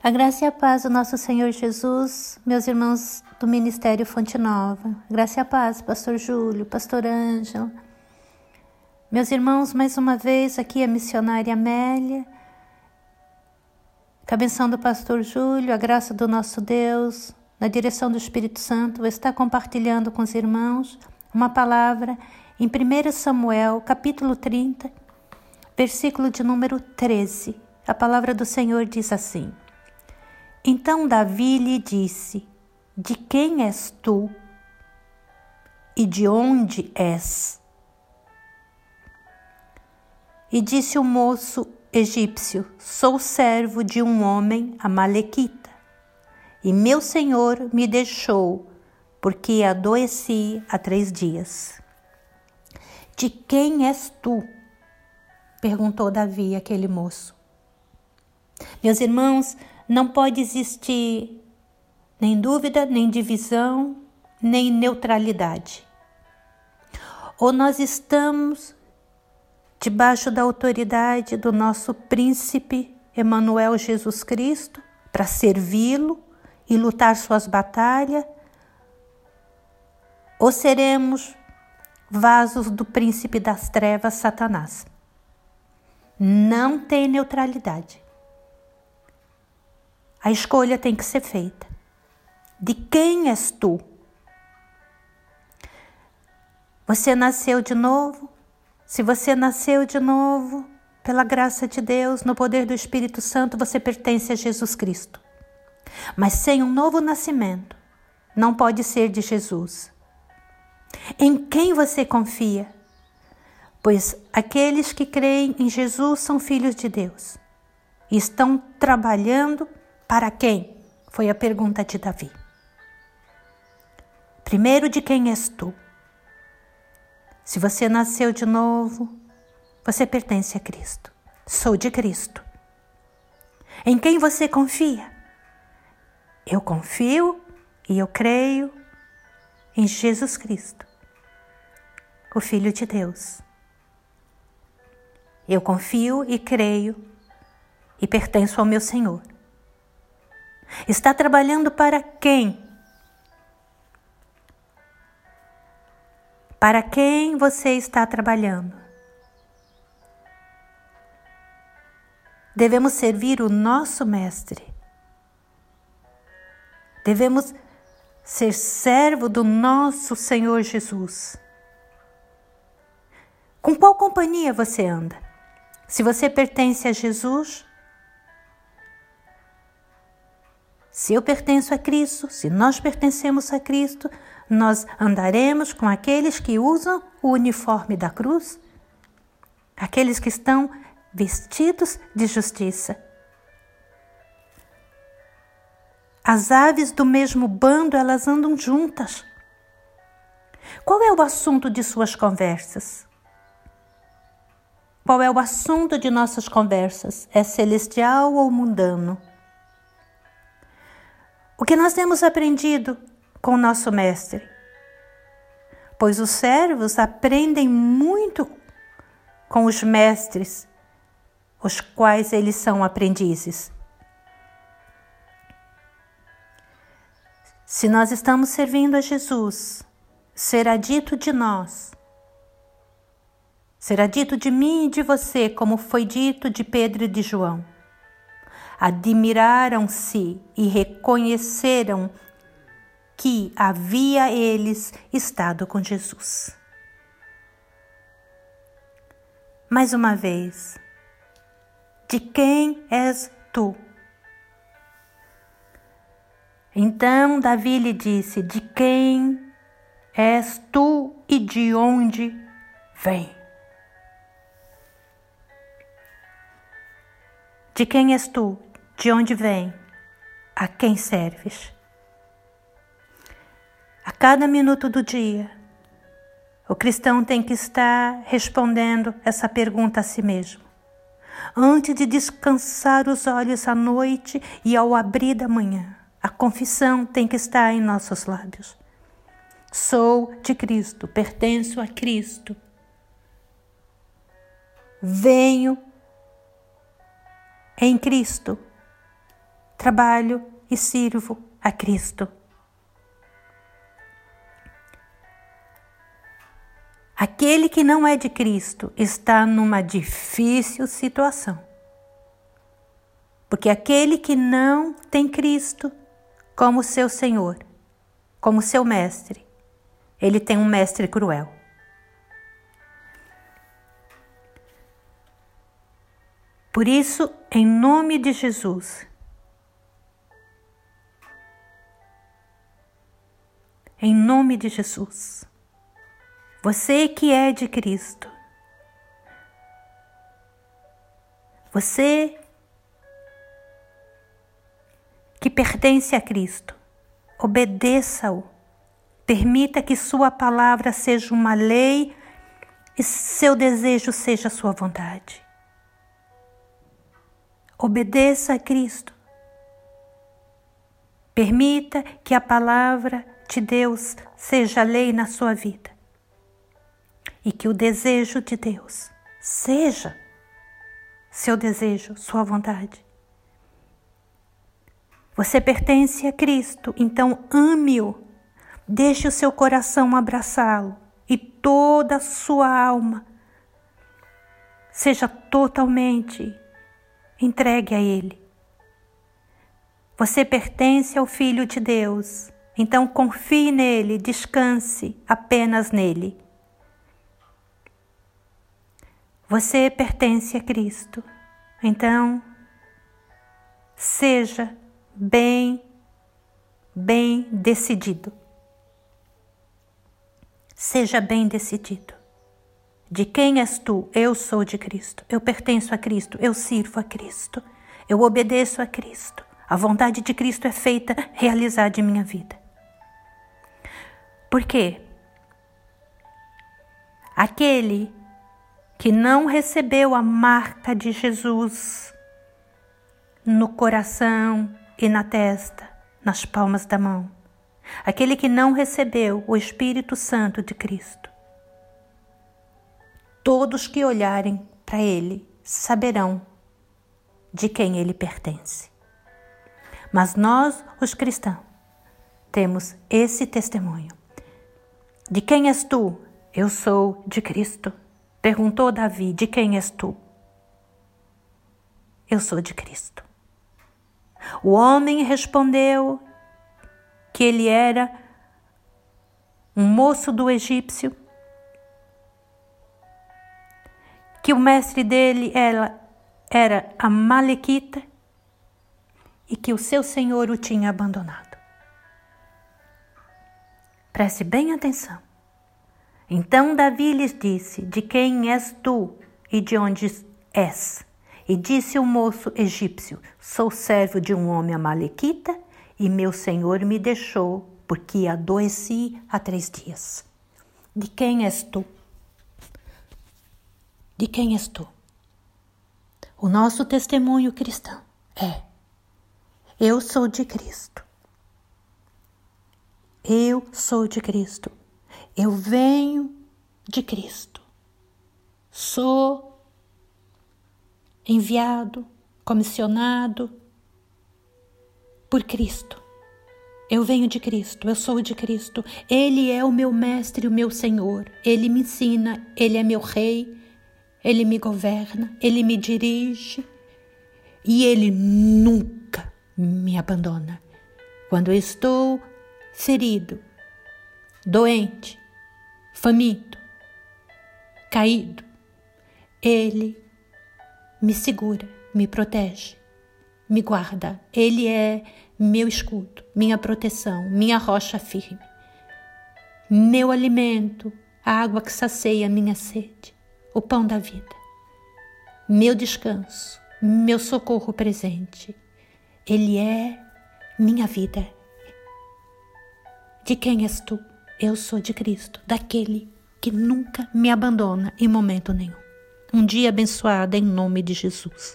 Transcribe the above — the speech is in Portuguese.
A graça e a paz do nosso Senhor Jesus, meus irmãos do Ministério Fonte Nova. Graça e a paz, Pastor Júlio, Pastor Ângelo. Meus irmãos, mais uma vez aqui a missionária Amélia. A benção do Pastor Júlio, a graça do nosso Deus, na direção do Espírito Santo, está compartilhando com os irmãos uma palavra em 1 Samuel, capítulo 30, versículo de número 13. A palavra do Senhor diz assim. Então Davi lhe disse: De quem és tu? E de onde és? E disse o moço egípcio: Sou servo de um homem amalequita, e meu senhor me deixou, porque adoeci há três dias. De quem és tu? perguntou Davi àquele moço. Meus irmãos, não pode existir nem dúvida, nem divisão, nem neutralidade. Ou nós estamos debaixo da autoridade do nosso príncipe Emanuel Jesus Cristo para servi-lo e lutar suas batalhas, ou seremos vasos do príncipe das trevas Satanás. Não tem neutralidade. A escolha tem que ser feita. De quem és tu? Você nasceu de novo? Se você nasceu de novo, pela graça de Deus, no poder do Espírito Santo, você pertence a Jesus Cristo. Mas sem um novo nascimento, não pode ser de Jesus. Em quem você confia? Pois aqueles que creem em Jesus são filhos de Deus e estão trabalhando para quem? Foi a pergunta de Davi. Primeiro, de quem és tu? Se você nasceu de novo, você pertence a Cristo. Sou de Cristo. Em quem você confia? Eu confio e eu creio em Jesus Cristo, o Filho de Deus. Eu confio e creio e pertenço ao meu Senhor. Está trabalhando para quem? Para quem você está trabalhando? Devemos servir o nosso Mestre. Devemos ser servo do nosso Senhor Jesus. Com qual companhia você anda? Se você pertence a Jesus, Se eu pertenço a Cristo, se nós pertencemos a Cristo, nós andaremos com aqueles que usam o uniforme da cruz, aqueles que estão vestidos de justiça. As aves do mesmo bando, elas andam juntas. Qual é o assunto de suas conversas? Qual é o assunto de nossas conversas? É celestial ou mundano? O que nós temos aprendido com nosso mestre? Pois os servos aprendem muito com os mestres, os quais eles são aprendizes. Se nós estamos servindo a Jesus, será dito de nós, será dito de mim e de você, como foi dito de Pedro e de João admiraram-se e reconheceram que havia eles estado com Jesus. Mais uma vez, de quem és tu? Então Davi lhe disse: De quem és tu e de onde vem? De quem és tu de onde vem? A quem serves? A cada minuto do dia, o cristão tem que estar respondendo essa pergunta a si mesmo. Antes de descansar os olhos à noite e ao abrir da manhã, a confissão tem que estar em nossos lábios. Sou de Cristo, pertenço a Cristo. Venho em Cristo trabalho e sirvo a Cristo. Aquele que não é de Cristo está numa difícil situação. Porque aquele que não tem Cristo como seu Senhor, como seu mestre, ele tem um mestre cruel. Por isso, em nome de Jesus, em nome de Jesus, você que é de Cristo, você que pertence a Cristo, obedeça-o, permita que Sua palavra seja uma lei e seu desejo seja Sua vontade. Obedeça a Cristo. Permita que a palavra de Deus seja lei na sua vida. E que o desejo de Deus seja seu desejo, sua vontade. Você pertence a Cristo, então ame-o. Deixe o seu coração abraçá-lo e toda a sua alma seja totalmente entregue a Ele. Você pertence ao Filho de Deus, então confie nele, descanse apenas nele. Você pertence a Cristo, então seja bem, bem decidido. Seja bem decidido. De quem és tu? Eu sou de Cristo. Eu pertenço a Cristo. Eu sirvo a Cristo. Eu obedeço a Cristo. A vontade de Cristo é feita, realizada em minha vida. Por quê? Aquele que não recebeu a marca de Jesus no coração e na testa, nas palmas da mão, aquele que não recebeu o Espírito Santo de Cristo, Todos que olharem para ele saberão de quem ele pertence. Mas nós, os cristãos, temos esse testemunho. De quem és tu? Eu sou de Cristo. Perguntou Davi: De quem és tu? Eu sou de Cristo. O homem respondeu que ele era um moço do egípcio que o mestre dele era, era a Malequita e que o seu senhor o tinha abandonado. Preste bem atenção. Então Davi lhes disse: De quem és tu e de onde és? E disse o moço egípcio: Sou servo de um homem amalequita e meu senhor me deixou porque adoeci há três dias. De quem és tu? de quem és tu? O nosso testemunho cristão é: Eu sou de Cristo. Eu sou de Cristo. Eu venho de Cristo. Sou enviado, comissionado por Cristo. Eu venho de Cristo, eu sou de Cristo. Ele é o meu mestre, o meu Senhor. Ele me ensina, ele é meu rei, ele me governa, Ele me dirige e Ele nunca me abandona. Quando eu estou ferido, doente, faminto, caído, Ele me segura, me protege, me guarda. Ele é meu escudo, minha proteção, minha rocha firme, meu alimento, a água que sacia minha sede o pão da vida, meu descanso, meu socorro presente. Ele é minha vida. De quem és tu? Eu sou de Cristo, daquele que nunca me abandona em momento nenhum. Um dia abençoado em nome de Jesus.